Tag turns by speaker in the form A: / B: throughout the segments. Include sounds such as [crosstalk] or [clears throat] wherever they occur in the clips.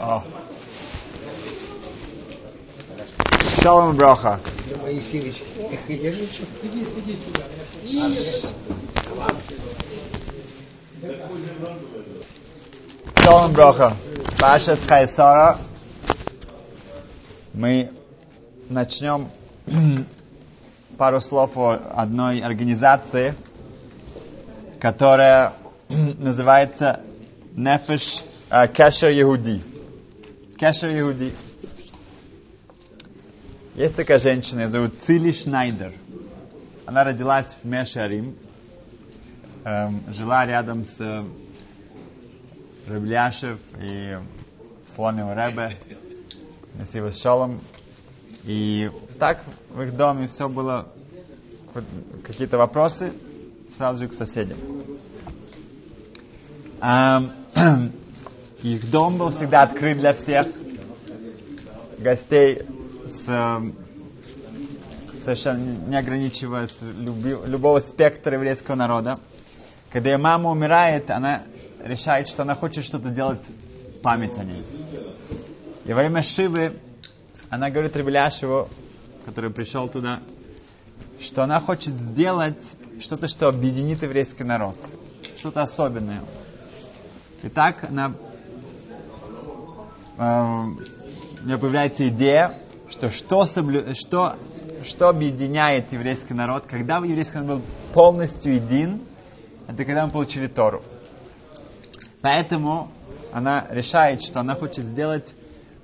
A: О. Шалом броха. Шалом броха. Паша Хайсара. Мы начнем [clears throat] пару слов о одной организации, которая [clears throat] называется Нефеш э, Кешер Егуди. Кешер Егуди. Есть такая женщина, ее зовут Цили Шнайдер. Она родилась в Мешарим, эм, жила рядом с э, Рыбляшев и Слоним Ребе, Насива Шолом. И так в их доме все было, какие-то вопросы, сразу же к соседям. Эм, [clears throat] их дом был всегда открыт для всех гостей с совершенно не ограничиваясь люби, любого спектра еврейского народа. Когда ее мама умирает, она решает, что она хочет что-то делать память о ней. И во время Шивы она говорит Рабеляшеву, который пришел туда, что она хочет сделать что-то, что объединит еврейский народ. Что-то особенное. И так она, у нее появляется идея, что что, соблю... что, что объединяет еврейский народ, когда еврейский народ был полностью един, это когда мы получили Тору. Поэтому она решает, что она хочет сделать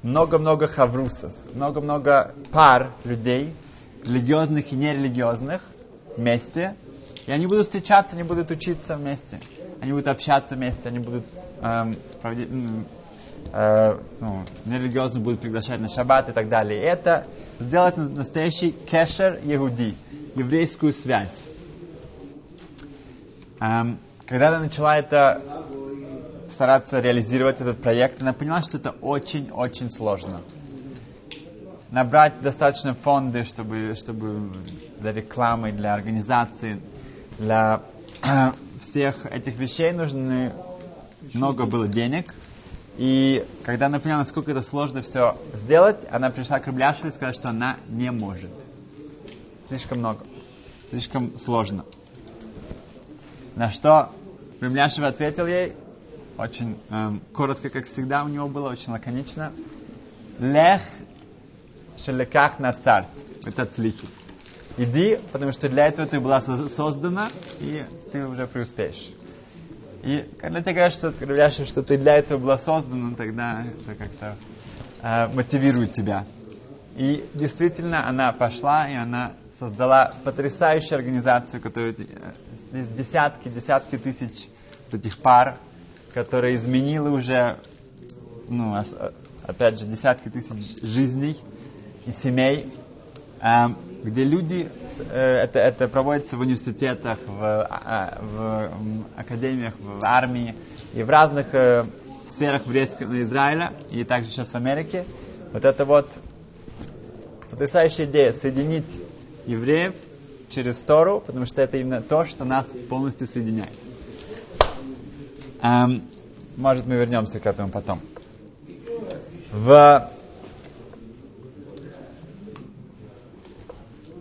A: много-много хаврусос, много-много пар людей, религиозных и нерелигиозных, вместе. И они будут встречаться, они будут учиться вместе. Они будут общаться вместе, они будут эм, проводить, э, ну, нерелигиозно будут приглашать на шаббат и так далее. Это сделать настоящий кешер егуди, еврейскую связь. Эм, когда она начала это стараться реализировать этот проект, она поняла, что это очень-очень сложно. Набрать достаточно фонды, чтобы, чтобы для рекламы, для организации, для э, всех этих вещей нужно много было денег. И когда она поняла, насколько это сложно все сделать, она пришла к Рабляшеву и сказала, что она не может. Слишком много. Слишком сложно. На что Рабляшев ответил ей, очень эм, коротко, как всегда у него было, очень лаконично. Лех шелеках на царт. Это цлихи. Иди, потому что для этого ты была создана, и ты уже преуспеешь. И когда ты говоришь, что, ты, что ты для этого была создана, тогда это как-то э, мотивирует тебя. И действительно, она пошла, и она создала потрясающую организацию, которая э, десятки, десятки тысяч этих пар, которая изменила уже, ну, опять же, десятки тысяч жизней и семей, эм, где люди, э, это, это проводится в университетах, в, а, в академиях, в армии и в разных э, сферах еврейского Израиля, и также сейчас в Америке. Вот это вот потрясающая идея соединить евреев через Тору, потому что это именно то, что нас полностью соединяет. Эм, может, мы вернемся к этому потом. В...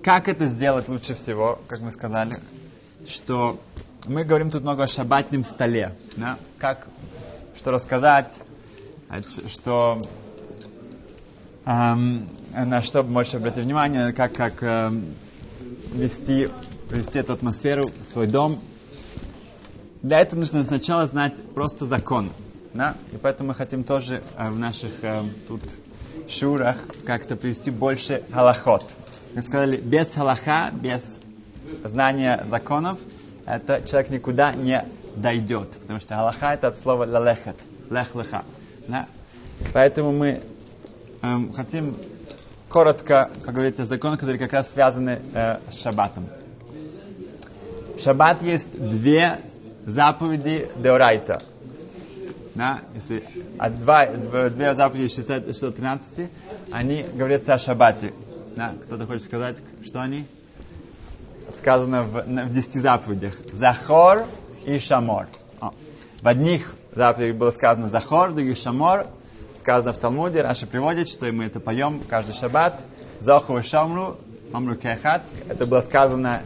A: Как это сделать лучше всего, как мы сказали, что мы говорим тут много о шабатном столе, да? как, что рассказать, что эм, на что больше обратить внимание, как, как эм, вести, вести эту атмосферу в свой дом, для этого нужно сначала знать просто закон. Да? И поэтому мы хотим тоже э, в наших э, тут шурах как-то привести больше галахот. Мы сказали, без галаха, без знания законов, это человек никуда не дойдет. Потому что галаха это от слова лалехет, лех-леха. Да? Поэтому мы эм, хотим коротко поговорить о законах, которые как раз связаны э, с шаббатом. В шаббат есть две заповеди Деорайта. Да, если а два, две заповеди 613, они говорятся о шаббате. Да, кто-то хочет сказать, что они? Сказано в, в десяти заповедях. זכור и שמור. О. В одних заповедях было сказано זכור, в других שמור. сказано в Талмуде, Раши приводит, что мы это поем каждый шаббат. זכור ושמור נאמרו כאחד. Это было сказано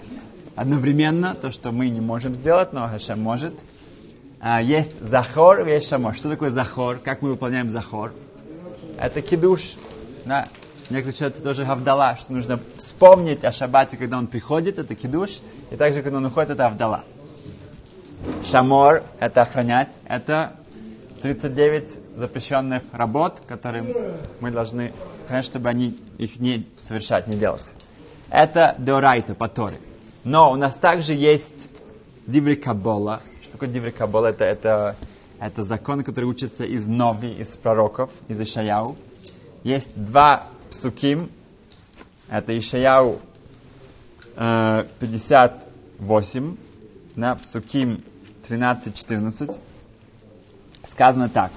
A: одновременно, то, что мы не можем сделать, но Хашем может. А, есть זכור, есть שמור. Что такое זכור? Как мы выполняем זכור? Это кидуш. Да. Некоторые считают, это тоже гавдала, что нужно вспомнить о шаббате, когда он приходит, это кидуш, и также, когда он уходит, это авдала. Шамор – это охранять, это 39 запрещенных работ, которые мы должны охранять, чтобы они их не совершать, не делать. Это деорайта, по Торе. Но у нас также есть диври кабола. Что такое диври кабола? Это, это, это закон, который учится из Нови, из пророков, из Ишаяу. Есть два псуким. Это Ишаяу э, 58, на псуким 13-14. Сказано так.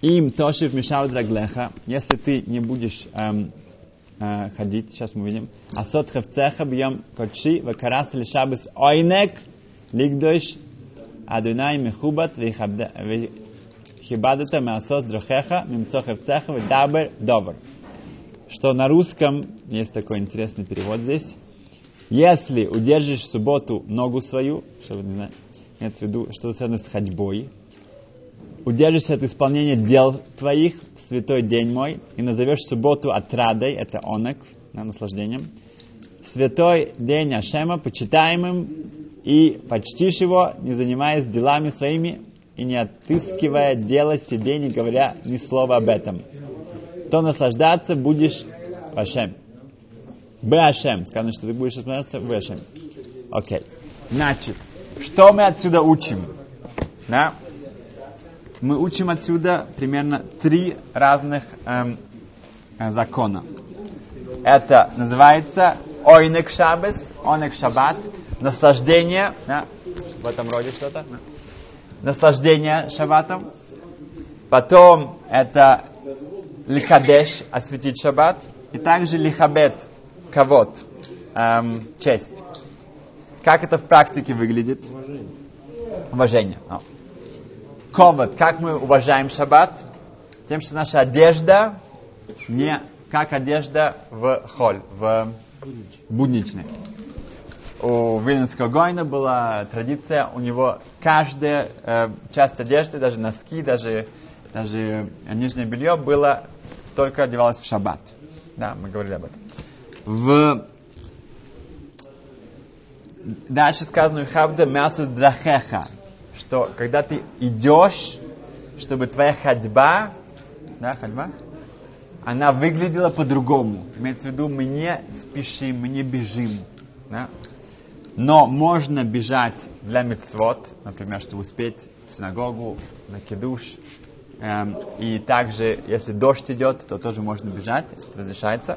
A: Им тошив мешал драглеха, если ты не будешь эм, э, ходить, сейчас мы видим. Асот хевцеха бьем кочи, вакарас ли шабас ойнек, лигдойш, адунай мехубат, вихибадата меасос дрохеха, мимцо хевцеха, вдабер добр. Что на русском, есть такой интересный перевод здесь, если удержишь в субботу ногу свою, чтобы имеется в виду, что связано с ходьбой, удержишься от исполнения дел твоих, святой день мой, и назовешь субботу отрадой, это онек, на наслаждением, святой день Ашема, почитаемым, и почтишь его, не занимаясь делами своими, и не отыскивая дело себе, не говоря ни слова об этом. То наслаждаться будешь в Ашем. Башем. Сказано, что ты будешь наслаждаться в Ашем. Окей. Значит, что мы отсюда учим? Да? мы учим отсюда примерно три разных эм, э, закона. Это называется ойнек шабес, ойнек шаббат, наслаждение, да, в этом роде что-то, да, наслаждение шаббатом. Потом это лихадеш, осветить шаббат, и также лихабет, кавод, эм, честь. Как это в практике выглядит? Уважение. Уважение. Ковод, как мы уважаем шаббат? Тем, что наша одежда не как одежда в холь, в будничной. У Вильнинского Гойна была традиция, у него каждая э, часть одежды, даже носки, даже, даже нижнее белье было только одевалось в шаббат. Да, мы говорили об этом. В... Дальше сказано, Хабда мясо драхеха что когда ты идешь, чтобы твоя ходьба, да, ходьба, она выглядела по-другому. Имеется в виду, мы не спешим, мы не бежим. Да? Но можно бежать для мецвод, например, чтобы успеть в синагогу, на кедуш. Эм, и также, если дождь идет, то тоже можно бежать, разрешается.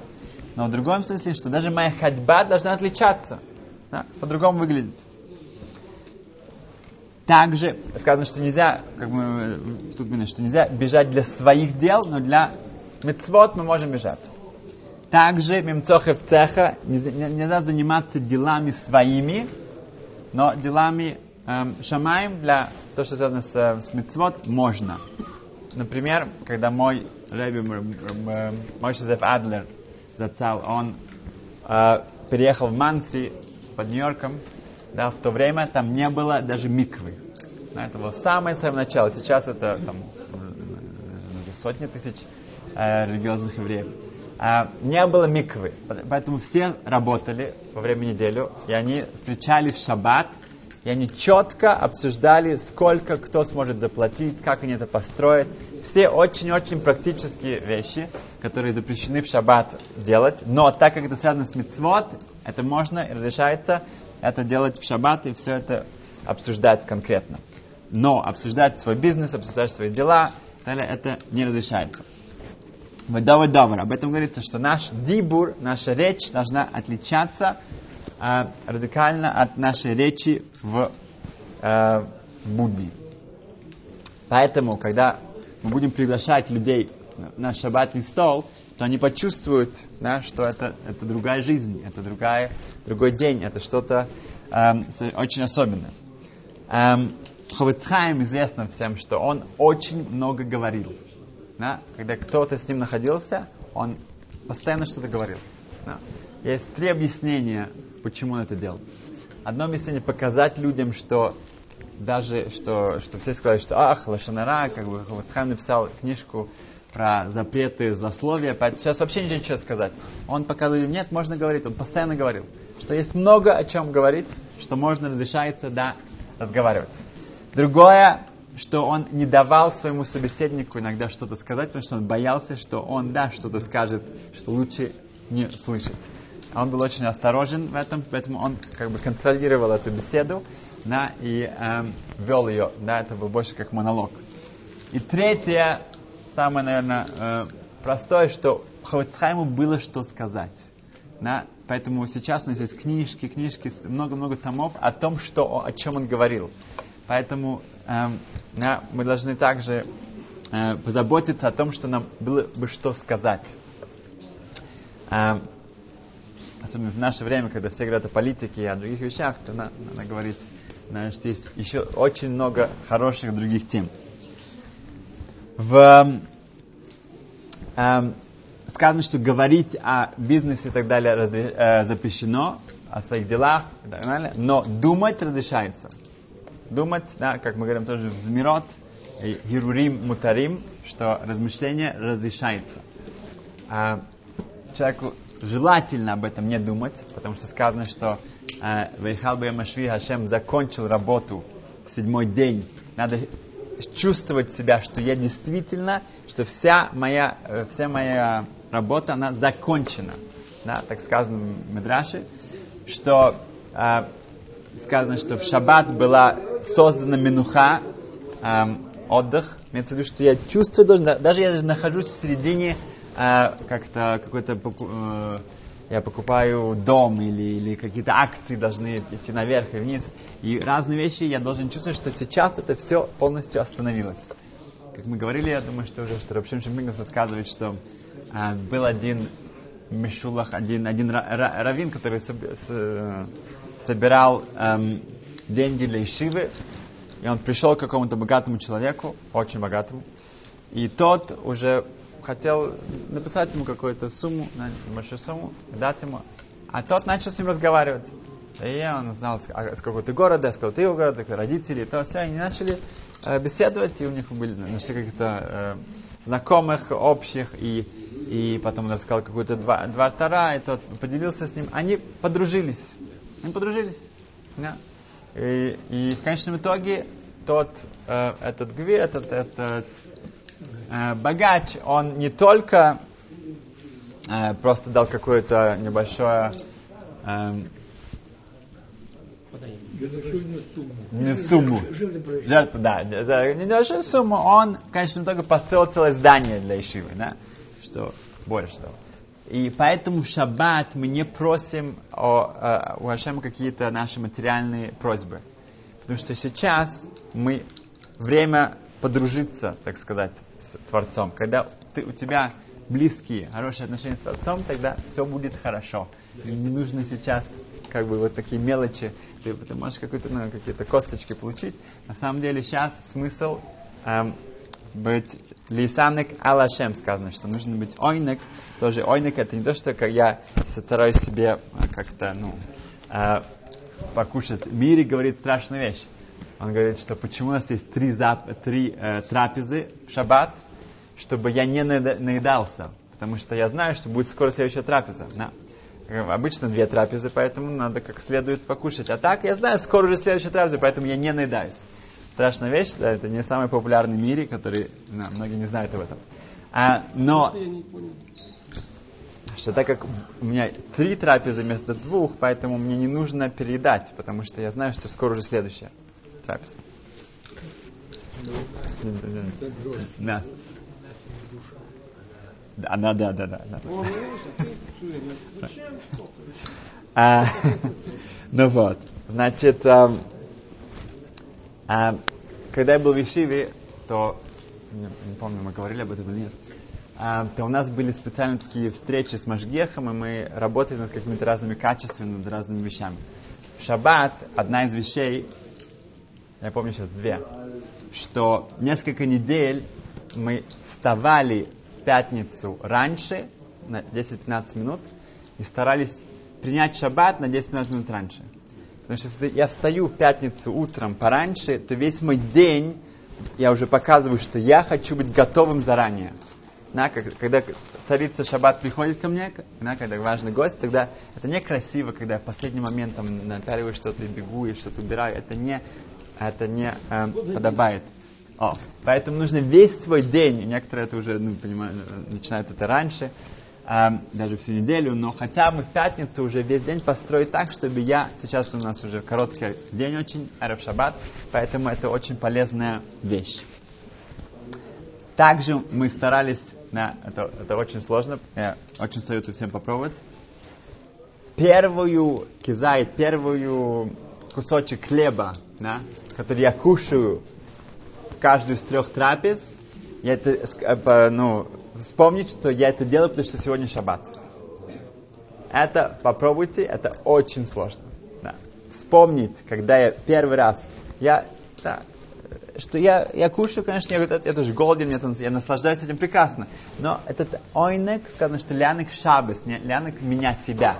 A: Но в другом смысле, что даже моя ходьба должна отличаться. Да? По-другому выглядит. Также сказано, что нельзя, как мы тут видно, что нельзя бежать для своих дел, но для мецвод мы можем бежать. Также мемцохев цеха не, надо заниматься делами своими, но делами эм, шамаем для того, что связано с, с мецвод, можно. Например, когда мой Рэби, мой Шизеф Адлер зацал, он э, переехал в Манси под Нью-Йорком, да, в то время там не было даже миквы. Да, это было самое-самое начало. Сейчас это там, сотни тысяч э, религиозных евреев. А, не было миквы, поэтому все работали во время недели, и они встречались в шаббат, и они четко обсуждали, сколько кто сможет заплатить, как они это построят. Все очень-очень практические вещи, которые запрещены в шаббат делать. Но так как это связано с мицвод, это можно и разрешается это делать в шаббат и все это обсуждать конкретно. Но обсуждать свой бизнес, обсуждать свои дела, это не разрешается. Выдавай добр. Об этом говорится, что наш дибур, наша речь должна отличаться э, радикально от нашей речи в э, будни. Поэтому, когда мы будем приглашать людей на шаббатный стол, то они почувствуют, да, что это, это другая жизнь, это другая, другой день, это что-то эм, очень особенное. Эм, Ховецхайм известно всем, что он очень много говорил. Да? Когда кто-то с ним находился, он постоянно что-то говорил. Да? Есть три объяснения, почему он это делал. Одно объяснение показать людям, что даже что, что все сказали, что ах, Лашанара, как бы Хавацхайм написал книжку про запреты злословия, сейчас вообще ничего сказать. Он показывает, нет, можно говорить, он постоянно говорил, что есть много о чем говорить, что можно разрешается, да, разговаривать. Другое, что он не давал своему собеседнику иногда что-то сказать, потому что он боялся, что он, да, что-то скажет, что лучше не слышать. Он был очень осторожен в этом, поэтому он как бы контролировал эту беседу, да, и эм, вел ее, да, это был больше как монолог. И третье, самое, наверное, э, простое, что Хавицхайму было что сказать. Да? Поэтому сейчас у нас есть книжки, книжки, много-много томов о том, что, о чем он говорил. Поэтому эм, мы должны также э, позаботиться о том, что нам было бы что сказать. Эм, особенно в наше время, когда все говорят о политике и о других вещах, то надо, надо говорить, что есть еще очень много хороших других тем. В, эм, сказано, что говорить о бизнесе и так далее разре, э, запрещено, о своих делах и так далее, но думать разрешается. Думать, да, как мы говорим тоже в Змирот, Гирурим Мутарим, что размышление разрешается. А человеку желательно об этом не думать, потому что сказано, что э, Вейхал Машви Хашем закончил работу в седьмой день. Надо чувствовать себя, что я действительно, что вся моя, э, вся моя работа, она закончена. Да, так сказано в Медраше, что э, сказано, что в шаббат была создана минуха, э, отдых. Имеется в виду, что я чувствую, должен, даже я нахожусь в середине э, как-то какой-то э, я покупаю дом или, или какие-то акции должны идти наверх и вниз. И разные вещи я должен чувствовать, что сейчас это все полностью остановилось. Как мы говорили, я думаю, что уже что Рабшим Шимбингас рассказывает, что э, был один Мишулах, один, один раввин, который с, собирал эм, деньги для Ишивы, и он пришел к какому-то богатому человеку, очень богатому, и тот уже хотел написать ему какую-то сумму, большую сумму, дать ему. А тот начал с ним разговаривать. И он узнал, с какого ты города, с какого ты города, родители, то все. Они начали э, беседовать, и у них были, нашли каких-то э, знакомых, общих, и, и потом он рассказал какую-то два, два тара, и тот поделился с ним. Они подружились. Они подружились. Да. И, и в конечном итоге тот, э, этот гви, этот, этот э, богач, он не только э, просто дал какое-то небольшое э, не сумму. Жертву, да, не небольшую сумму, он, конечно, только построил целое здание для Ишивы, да, что больше того. И поэтому в шаббат мы не просим о, о, у Ашема какие-то наши материальные просьбы. Потому что сейчас мы время подружиться, так сказать, с Творцом. Когда ты, у тебя близкие, хорошие отношения с Творцом, тогда все будет хорошо. Не нужно сейчас как бы вот такие мелочи, ты, ты можешь какие-то ну, какие-то косточки получить. На самом деле сейчас смысл эм, быть лисанек алашем сказано, что нужно быть ойнек. Тоже ойнек это не то, что я стараюсь себе а, как-то, ну, э, покушать. Мире говорит страшную вещь. Он говорит, что почему у нас есть три, зап, три э, трапезы в шаббат, чтобы я не наедался. Потому что я знаю, что будет скоро следующая трапеза. Да. Обычно две трапезы, поэтому надо как следует покушать. А так я знаю, скоро уже следующая трапеза, поэтому я не наедаюсь. Страшная вещь, да, это не самый популярный в мире, который да, многие не знают об этом. А, но что так как у меня три трапезы вместо двух, поэтому мне не нужно переедать, потому что я знаю, что скоро уже следующая трапеза. Да. Да, да, да, да, да. а, [laughs] ну вот, значит, а, когда я был в Ишиве, то, не, не помню, мы говорили об этом или нет, а, то у нас были специально такие встречи с Машгехом, и мы работали над какими-то разными качествами, над разными вещами. В шаббат одна из вещей, я помню сейчас две, что несколько недель мы вставали в пятницу раньше, на 10-15 минут, и старались принять шаббат на 10-15 минут раньше. Потому что если я встаю в пятницу утром пораньше, то весь мой день я уже показываю, что я хочу быть готовым заранее. Да, когда царица Шаббат приходит ко мне, да, когда важный гость, тогда это некрасиво, когда я в последний момент там напяливаю что-то и бегу, и что-то убираю. Это не, это не э, подобает. О, поэтому нужно весь свой день, некоторые это уже ну, понимают, начинают это раньше, э, даже всю неделю, но хотя бы в пятницу уже весь день построить так, чтобы я, сейчас у нас уже короткий день очень, Араб Шаббат, поэтому это очень полезная вещь. Также мы старались да, это, это очень сложно. Я очень советую всем попробовать. Первую кизайт, первую кусочек хлеба, да, который я кушаю каждую из трех трапез, я это, э, ну, вспомнить, что я это делаю, потому что сегодня шаббат. Это попробуйте, это очень сложно. Да. Вспомнить, когда я первый раз, я, да, что я, я кушаю, конечно, я, это, это же голоден, я, я наслаждаюсь этим прекрасно. Но этот ойнек, сказано, что лянек шабес, не лянек меня себя.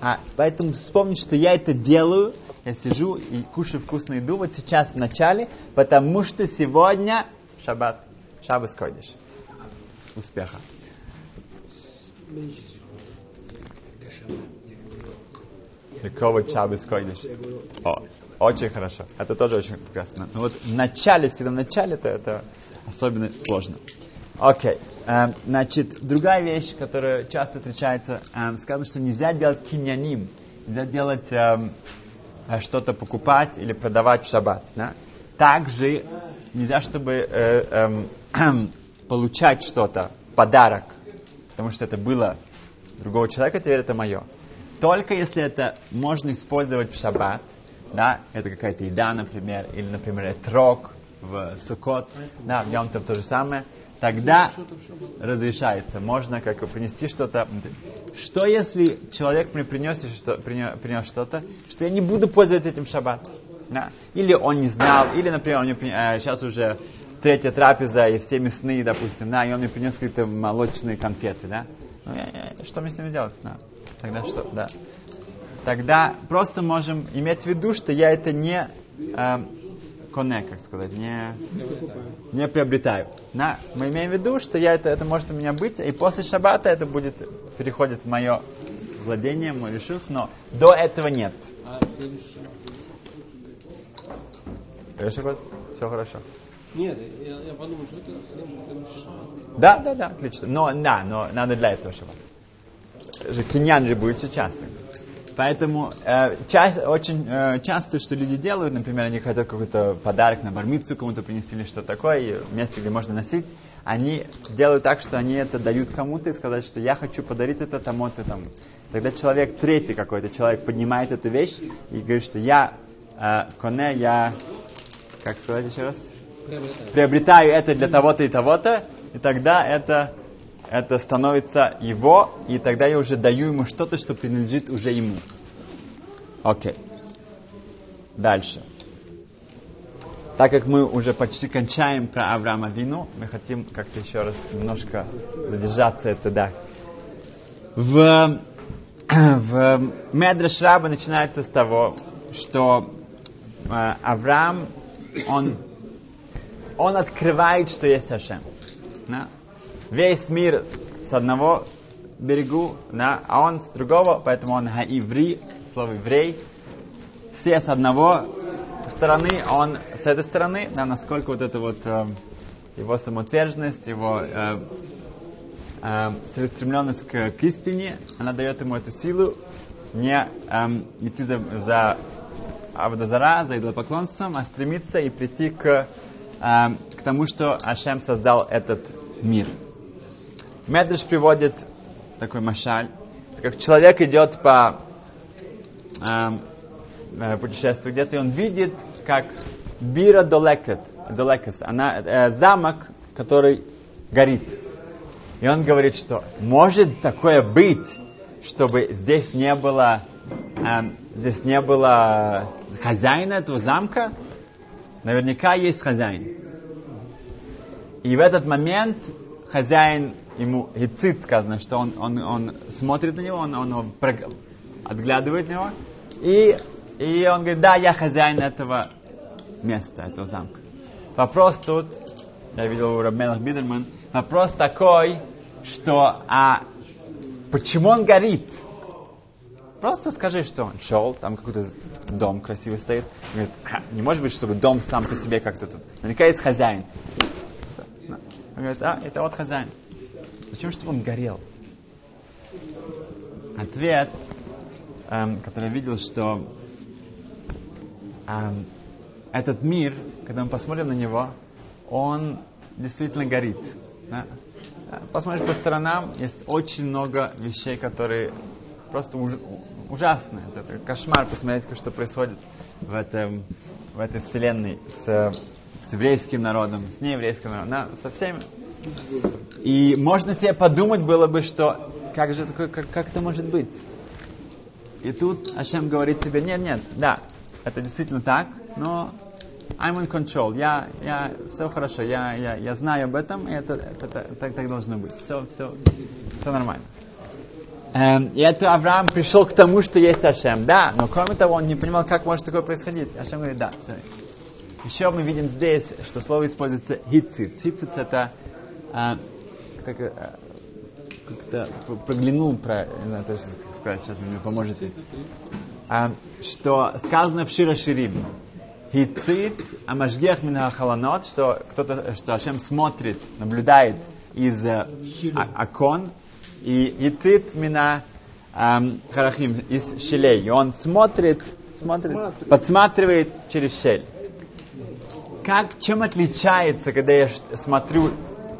A: А, поэтому вспомнить, что я это делаю, я сижу и кушаю вкусную еду вот сейчас в начале, потому что сегодня шаббат, шаббас ходишь. Успеха. Какого шаббас ходишь? О, очень хорошо. Это тоже очень прекрасно. Но вот в начале, всегда в начале, это, особенно сложно. Окей. Эм, значит, другая вещь, которая часто встречается, um, сказано, что нельзя делать киньяним. Нельзя делать um, что-то покупать или продавать в шаббат. Да? Также нельзя, чтобы э, [clears throat] э, получать что-то, подарок, потому что это было другого человека, теперь это мое. Только если это можно использовать в шаббат, да, это какая-то еда, например, или, например, этрог в Сукот, да, в Йомцев то же самое, тогда разрешается, можно как принести что-то. Что если человек мне принес, что, принес, что-то, что я не буду пользоваться этим шаббат? Да? Или он не знал, или, например, он мне, э, сейчас уже третья трапеза и все мясные, допустим, да, и он мне принес какие-то молочные конфеты, да? Ну, я, я, что мне с ними делать? Да. Тогда что? Да тогда просто можем иметь в виду, что я это не э, коне, как сказать, не, не приобретаю. На, мы имеем в виду, что я это, это может у меня быть, и после шаббата это будет, переходит в мое владение, мой решус, но до этого нет. Год? Все хорошо.
B: Нет, я, я подумал, что это
A: Да, да, да, отлично. Но, да, но надо для этого шаббат. Киньян же будет сейчас. Поэтому э, ча- очень э, часто, что люди делают, например, они хотят какой-то подарок на бармицу кому-то принести или что-то такое, место, где можно носить, они делают так, что они это дают кому-то и сказать, что я хочу подарить это тому-то тому. Тогда человек, третий какой-то человек поднимает эту вещь и говорит, что я э, коне, я, как сказать еще раз? Приобретаю. Приобретаю это для того-то и того-то, и тогда это это становится его, и тогда я уже даю ему что-то, что принадлежит уже ему. Окей. Дальше. Так как мы уже почти кончаем про Авраама Вину, мы хотим как-то еще раз немножко задержаться это, да. В, [clears throat] в Медреш Раба начинается с того, что э, Авраам, он, он открывает, что есть Ашем. Да? весь мир с одного берегу, да, а он с другого, поэтому он гаиври, слово еврей. Все с одного стороны, а он с этой стороны, да, насколько вот это вот э, его самоотверженность, его э, э, целеустремленность к, к истине, она дает ему эту силу не э, идти за, за Абдазара, за идолопоклонством, а стремиться и прийти к, э, к тому, что Ашем создал этот мир. Медреш приводит такой машаль, как человек идет по эм, э, путешествию где-то, и он видит, как Бира Долекет, Долекес, она, э, замок, который горит. И он говорит, что может такое быть, чтобы здесь не было, э, здесь не было хозяина этого замка, Наверняка есть хозяин. И в этот момент хозяин ему гицит сказано, что он, он, он смотрит на него, он, он отглядывает на него, и, и он говорит, да, я хозяин этого места, этого замка. Вопрос тут, я видел у Рабмелах Бидерман, вопрос такой, что а почему он горит? Просто скажи, что он шел, там какой-то дом красивый стоит. Говорит, не может быть, чтобы дом сам по себе как-то тут. Наверняка есть хозяин. Он говорит, а, это вот хозяин. Зачем, чтобы он горел? Ответ, эм, который я видел, что эм, этот мир, когда мы посмотрим на него, он действительно горит. Да? Посмотришь по сторонам, есть очень много вещей, которые просто уж, ужасные. Это, это кошмар посмотреть, что происходит в, этом, в этой вселенной с, с еврейским народом, с нееврейским народом, да, со всеми. И можно себе подумать было бы, что как же такое, как, как это может быть? И тут Ашем говорит тебе, нет, нет, да, это действительно так, но I'm in control, я, я, все хорошо, я, я, я знаю об этом, и это, это, это так, так должно быть, все, все, все нормально. Эм, и это Авраам пришел к тому, что есть Ашем, да, но кроме того, он не понимал, как может такое происходить. Ашем говорит, да, все. Еще мы видим здесь, что слово используется хицит. Хицит это э, как, э, как-то проглянул про, не знаю, то, что сказать, сейчас вы мне поможете, э, что сказано в Шира Ширим. Хицит, амашгех мина халанот, что кто-то, что Ашем смотрит, наблюдает из э, окон, и Ицит мина эм, харахим из щелей. И он смотрит, смотрит, подсматривает через щель. Как, чем отличается, когда я смотрю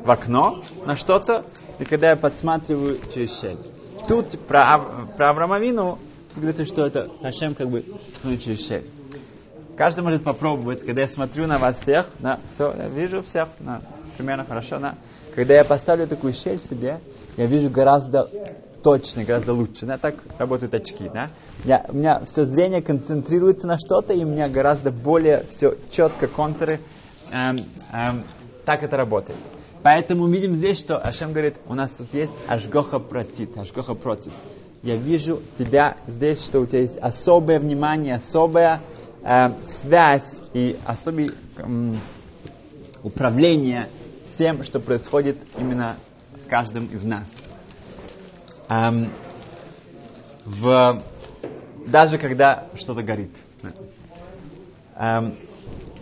A: в окно на что-то, и когда я подсматриваю через щель? Тут про, про Авраамовину говорится, что это Хашем как бы через щель. Каждый может попробовать, когда я смотрю на вас всех, да, все, я вижу всех, да, примерно хорошо, да. Когда я поставлю такую щель себе, я вижу гораздо точно, гораздо лучше. Да? Так работают очки. Да? Я, у меня все зрение концентрируется на что-то, и у меня гораздо более все четко, контуры. Эм, эм, так это работает. Поэтому видим здесь, что Ашем говорит, у нас тут есть ажгоха протит, ажгоха протис. Я вижу тебя здесь, что у тебя есть особое внимание, особая э, связь и особое э, управление всем, что происходит именно каждым из нас. Эм, в, даже когда что-то горит. Эм,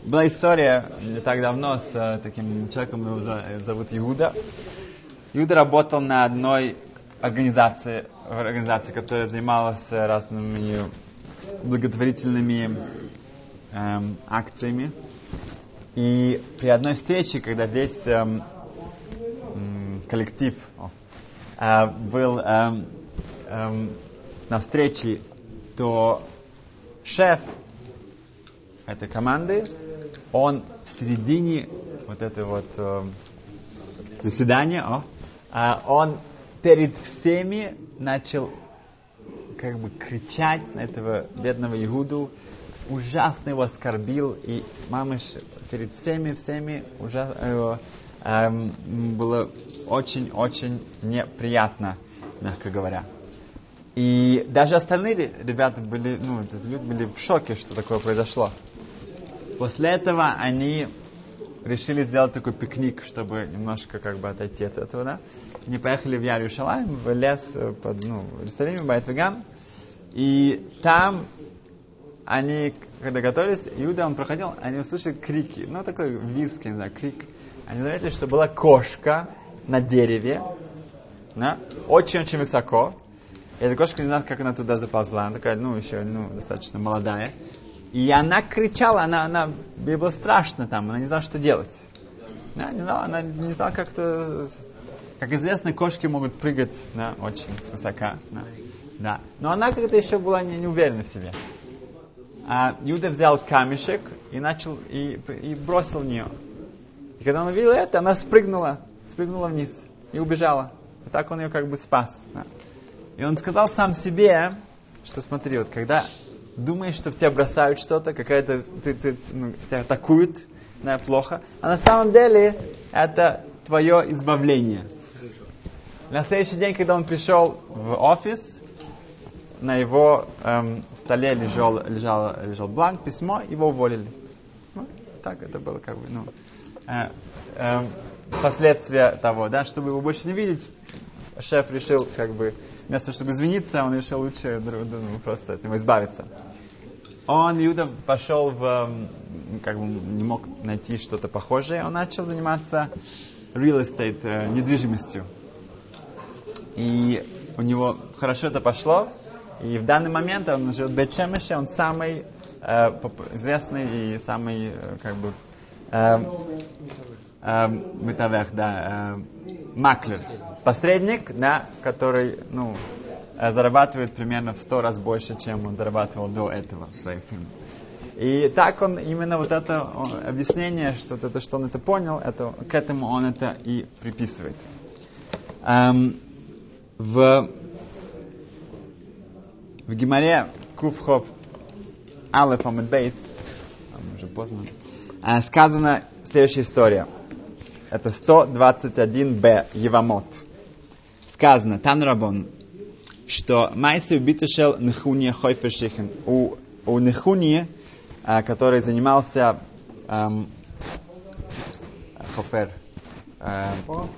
A: была история не так давно с э, таким человеком, его зовут Иуда. Иуда работал на одной организации, организации, которая занималась разными благотворительными эм, акциями. И при одной встрече, когда весь эм, коллектив э, был э, э, на встрече, то шеф этой команды, он в середине вот этого вот э, заседания, э, он перед всеми начал как бы кричать на этого бедного Игуду, ужасно его оскорбил, и мамыш перед всеми, всеми ужасно эм, было очень-очень неприятно, мягко говоря. И даже остальные ребята были, ну, люди были в шоке, что такое произошло. После этого они решили сделать такой пикник, чтобы немножко как бы отойти от этого, да. Они поехали в Ярушалайм, в лес под, ну, в Иерусалиме, Байтваган. И там они, когда готовились, Иуда, он проходил, они услышали крики, ну, такой визг, не знаю, крик они заметили, что была кошка на дереве, да, очень-очень высоко. И эта кошка не знает, как она туда заползла. Она такая, ну, еще, ну, достаточно молодая. И она кричала, она, она, ей было страшно там, она не знала, что делать. Да, не знала, она не знала, как то... Как известно, кошки могут прыгать да, очень высоко. Да. да. Но она как-то еще была не, не уверена в себе. А Юда взял камешек и начал и, и бросил в нее. И когда он увидел это, она спрыгнула, спрыгнула вниз и убежала. И так он ее как бы спас. И он сказал сам себе, что смотри, вот когда думаешь, что в тебя бросают что-то, какая-то, ты, ты, ну, тебя атакуют, да, плохо. А на самом деле это твое избавление. На следующий день, когда он пришел в офис, на его эм, столе лежал, лежал, лежал бланк, письмо, его уволили. Ну, так это было как бы, ну, э, э, последствия того, да, чтобы его больше не видеть, шеф решил, как бы, вместо чтобы извиниться, он решил лучше ну, просто от него избавиться. Он, Иуда, пошел в, как бы, не мог найти что-то похожее, он начал заниматься real estate, э, недвижимостью. И у него хорошо это пошло, и в данный момент он живет в Бетшемеше, он самый э, известный и самый, э, как бы, метавех, да, э, маклер, посредник, да, который, ну, э, зарабатывает примерно в сто раз больше, чем он зарабатывал до этого в своих фильмах. И так он именно вот это объяснение, что это, что он это понял, это, к этому он это и приписывает. Эм, в в Гимаре Куфхов Алеф Амед Бейс, уже поздно, сказана следующая история. Это 121б Евамот. Сказано, Танрабон, что Майсы Битушел Нехуния Хойфершихен. У, у Нехуния, э, который занимался эм, Хофер, э,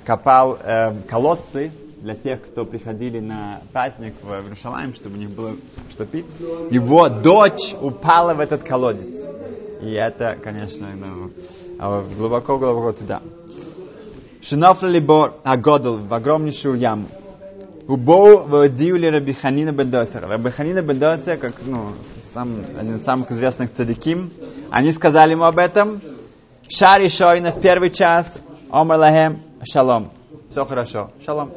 A: копал э, колодцы, для тех, кто приходили на праздник в Иерусалим, чтобы у них было что пить, его дочь упала в этот колодец. И это, конечно, ну, глубоко-глубоко туда. Шинофли бор агодл в огромнейшую яму. Убоу водиули Рабиханина Бендосер. Рабиханина Бендосер, как ну, сам, один из самых известных цадиким, они сказали ему об этом. Шари Шойна в первый час, Омар Лахем, Шалом. Все хорошо. Шалом.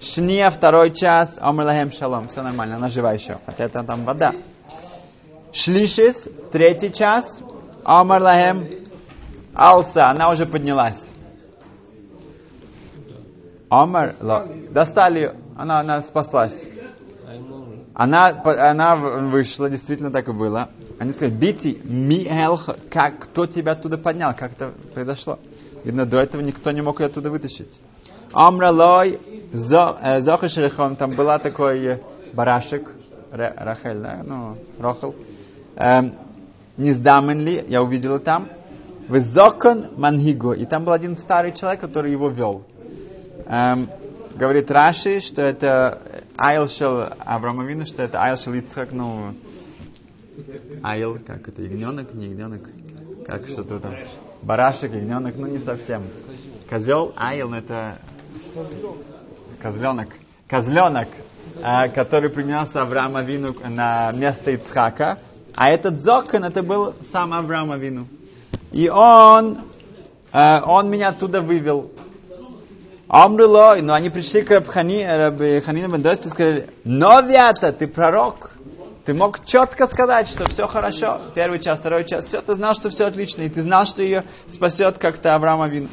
A: Шния, второй час, Омрлахем шалом. Все нормально, она жива еще. Хотя это там вода. Шлишис, третий час, Омрлахем Алса, она уже поднялась. Омар, достали, она, она спаслась. Она, она вышла, действительно так и было. Они сказали, Бити, ми как, кто тебя оттуда поднял, как это произошло? Видно, до этого никто не мог ее оттуда вытащить. Амралой Зохашерихон, там была такой барашек, Рахель, да, ну, Рохел. Эм, не сдамен ли, я увидела там. Везокон Мангиго, и там был один старый человек, который его вел. Эм, говорит Раши, что это Айлшел Авраамовина, что это Айлшел Ицхак, ну, Айл, как это, ягненок, не ягненок, как что-то там. Барашек, ягненок, ну не совсем. Козел, Айл, это Козленок. Козленок, э, который принес Авраам Авину на место Ицхака. А этот Зокон, это был сам Авраам Авину. И он, э, он меня оттуда вывел. Амруло, но они пришли к Рабхани, Рабханину Бендости и сказали, Новиата, ты пророк. Ты мог четко сказать, что все хорошо. Первый час, второй час, все, ты знал, что все отлично. И ты знал, что ее спасет как-то Авраам Авину.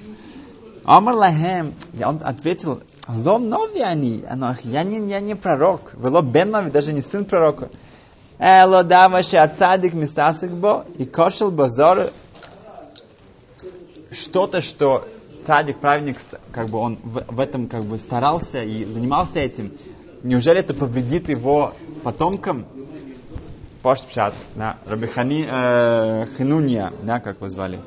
A: Амар лахем, он ответил, Лом нови они, я не, я не пророк, вело бен нови, даже не сын пророка. Эло даваше ацадик мисасик бо, и кошел базор, что-то, что цадик, праведник, как бы он в, в этом как бы старался и занимался этим, неужели это повредит его потомкам? Пошпшат, да, Рабихани э, Хинуния, да, как его звали?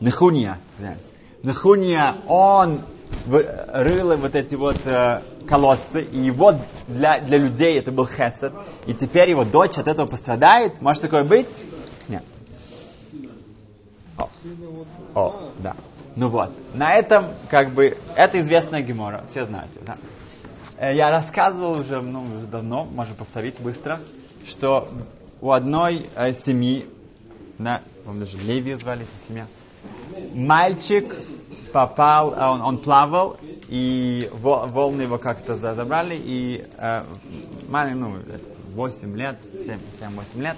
A: Нехуния, извиняюсь. Нахуния, он рыл вот эти вот э, колодцы, и его для, для людей это был хесед, и теперь его дочь от этого пострадает. Может такое быть? Нет. О, О да. Ну вот, на этом, как бы, это известная гемора, все знаете, да. Э, я рассказывал уже, ну, уже давно, можно повторить быстро, что у одной э, семьи, да, вам даже Леви звали эта семья, мальчик попал, а он, он плавал, и волны его как-то забрали, и э, ну, 8 лет, 7-8 лет.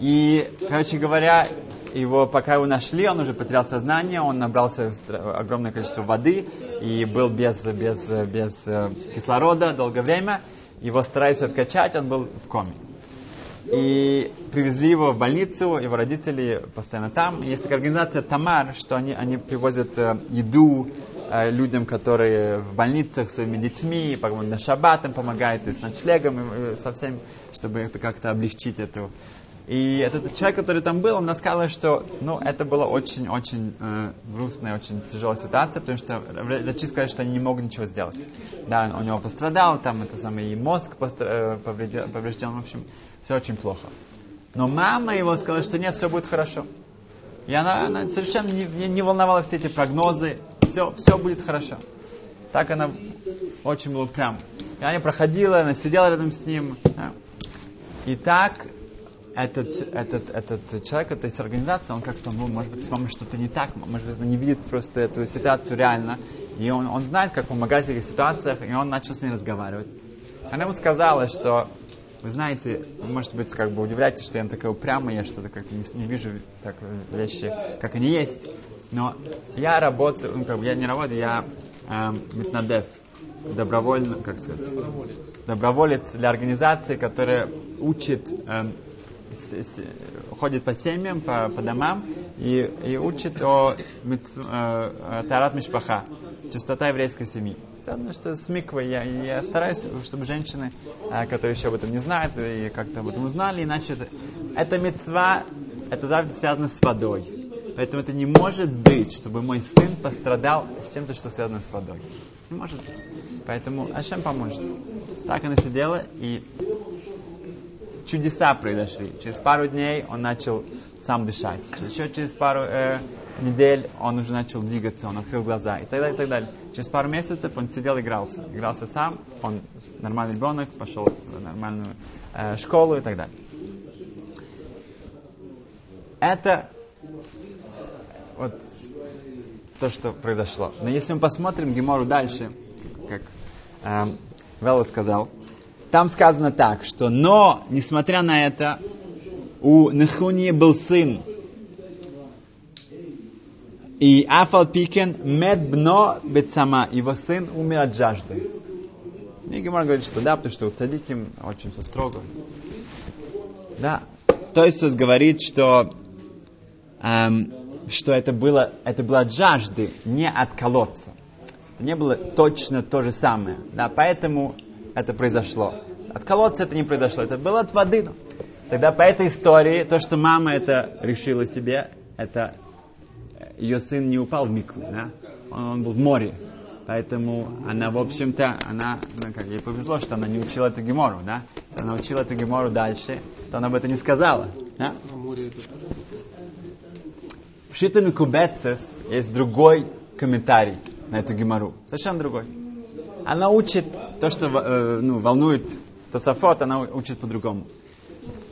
A: И, короче говоря, его, пока его нашли, он уже потерял сознание, он набрался огромное количество воды и был без, без, без э, кислорода долгое время. Его старались откачать, он был в коме. И привезли его в больницу, его родители постоянно там. Есть такая организация Тамар, что они, они привозят э, еду э, людям, которые в больницах с своими детьми, на шаббат им помогает, и с ночлегом, и, и со всем, чтобы это как-то облегчить эту и этот человек, который там был, он рассказал, что ну, это была очень-очень э, грустная, очень тяжелая ситуация, потому что врачи сказали, что они не могут ничего сделать. Да, у него пострадал, там это самый и мозг э, повредил, поврежден, в общем, все очень плохо. Но мама его сказала, что нет, все будет хорошо. И она, она совершенно не, не, не волновала все эти прогнозы, все, все будет хорошо. Так она очень была прям. И она проходила, она сидела рядом с ним. Да. И так этот, этот, этот человек, эта организация, он как-то, ну, может быть, с мамой что-то не так, может быть, он не видит просто эту ситуацию реально, и он, он знает, как помогать в этих ситуациях, и он начал с ней разговаривать. Она ему сказала, что, вы знаете, может быть, как бы удивляетесь, что я такая упрямая, я что-то как-то не, не вижу так вещи, как они есть, но я работаю, ну, как бы я не работаю, я эм, метнадев, добровольно, как сказать, доброволец, для организации, которая учит эм, ходит по семьям, по, по домам и, и учит о митц, э, Тарат Мишпаха, чистота еврейской семьи. Потому что с миквой я, я стараюсь, чтобы женщины, э, которые еще об этом не знают, и как-то об этом узнали, иначе это, это мецва, это завжди связано с водой. Поэтому это не может быть, чтобы мой сын пострадал с чем-то, что связано с водой. Не может быть. Поэтому Ашем поможет. Так она сидела и чудеса произошли. Через пару дней он начал сам дышать. Еще через пару э, недель он уже начал двигаться, он открыл глаза и так далее, и так далее. Через пару месяцев он сидел игрался. Игрался сам, он нормальный ребенок, пошел в нормальную э, школу и так далее. Это вот то, что произошло. Но если мы посмотрим Гемору дальше, как э, Велла сказал, там сказано так, что но, несмотря на это, у Нехунии был сын. И Афал Пикен мед бно бецама, его сын умер от жажды. И Гемор говорит, что да, потому что у цадиким очень все строго. Да. То есть говорит, что, эм, что это было, это было от жажды, не от колодца. Это не было точно то же самое. Да, поэтому это произошло. От колодца это не произошло, это было от воды. Тогда по этой истории, то, что мама это решила себе, это ее сын не упал в мику, да? он, он был в море. Поэтому она, в общем-то, она, ну, как ей повезло, что она не учила эту гемору, да? Она учила эту гемору дальше, то она об этом не сказала. Да? В Шитами Кубецес есть другой комментарий на эту гемору. Совершенно другой. Она учит то, что э, ну, волнует Тософот, она учит по-другому.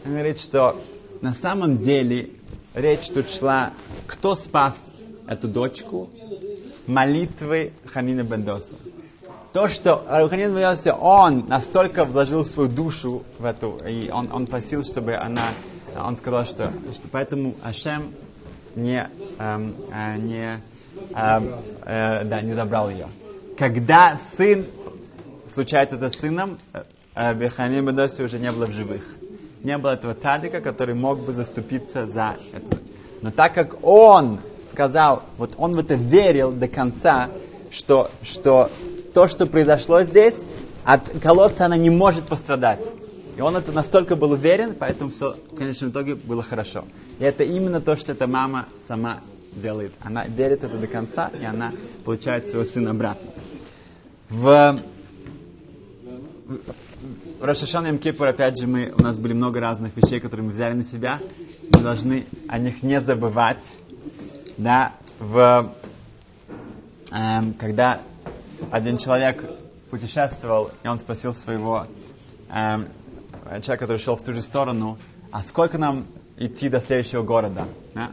A: Она говорит, что на самом деле речь тут шла, кто спас эту дочку? Молитвы Ханина Бендоса. То, что Ханин Бендоса, он настолько вложил свою душу в эту, и он, он просил, чтобы она, он сказал, что, что поэтому Ашем не, эм, э, не, э, э, да, не забрал ее. Когда сын случается это с сыном, а Беханим Беноси уже не было в живых. Не было этого цадика, который мог бы заступиться за это. Но так как он сказал, вот он в это верил до конца, что, что то, что произошло здесь, от колодца она не может пострадать. И он это настолько был уверен, поэтому все в конечном итоге было хорошо. И это именно то, что эта мама сама делает. Она верит это до конца, и она получает своего сына обратно. В Рошашан и Кипур, опять же, мы, у нас были много разных вещей, которые мы взяли на себя. Мы должны о них не забывать. Да, в, эм, когда один человек путешествовал, и он спросил своего эм, человека, который шел в ту же сторону, а сколько нам идти до следующего города? Да?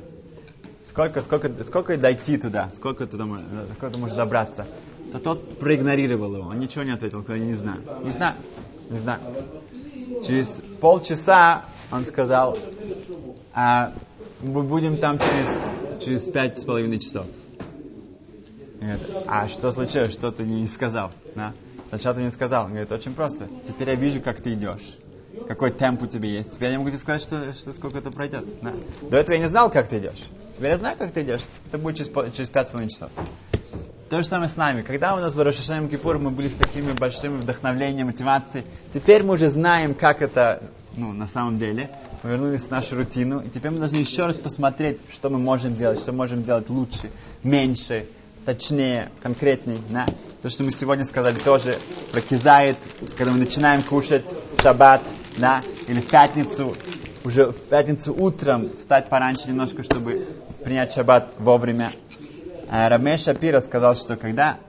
A: Сколько, сколько, сколько дойти туда? Сколько туда можешь добраться? То тот проигнорировал его. Он ничего не ответил, я не знаю. Не знаю не знаю. Через полчаса он сказал, а мы будем там через, через пять с половиной часов. Говорит, а что случилось, что ты не сказал? Да? Сначала ты не сказал. Он говорит, очень просто. Теперь я вижу, как ты идешь. какой темп у тебя есть. Теперь я могу тебе сказать, что, что сколько это пройдет. Да. До этого я не знал, как ты идешь. Теперь я знаю, как ты идешь. Это будет через, через пять с половиной часов. То же самое с нами. Когда у нас в Рошашем Кипур мы были с такими большими вдохновлением, мотивацией, теперь мы уже знаем, как это ну, на самом деле. Мы вернулись в нашу рутину, и теперь мы должны еще раз посмотреть, что мы можем делать, что можем делать лучше, меньше, точнее, конкретнее. Да? То, что мы сегодня сказали, тоже про кизает, когда мы начинаем кушать в шаббат, да, или в пятницу, уже в пятницу утром встать пораньше немножко, чтобы принять шаббат вовремя. А Рамей Шапира сказал, что когда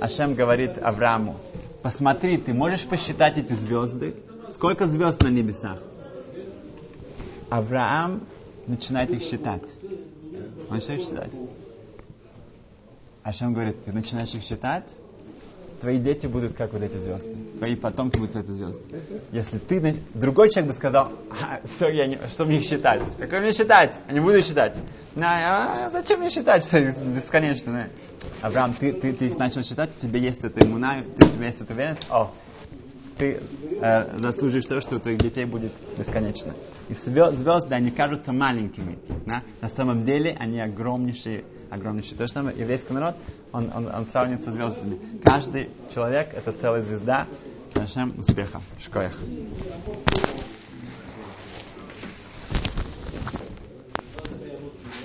A: Ашем говорит Аврааму, посмотри, ты можешь посчитать эти звезды? Сколько звезд на небесах? Авраам начинает их считать. Он начинает считать. Ашем говорит, ты начинаешь их считать, твои дети будут как вот эти звезды. Твои потомки будут как эти звезды. Если ты... Другой человек бы сказал, «А, что, я не... что мне их считать? Какое мне считать? Я не буду считать. «На, а зачем мне считать, что бесконечно? да?» Авраам, ты, ты, ты их начал считать, у тебя есть эта иммуна, у тебя есть эта уверенность. О, ты э, заслужишь то, что у твоих детей будет бесконечно. И звезд, звезды, они кажутся маленькими. Да? На самом деле они огромнейшие, огромнейшие. То же самое еврейский народ, он, он, он сравнивается со звездами. Каждый человек это целая звезда. Нашем успеха. Шкоях.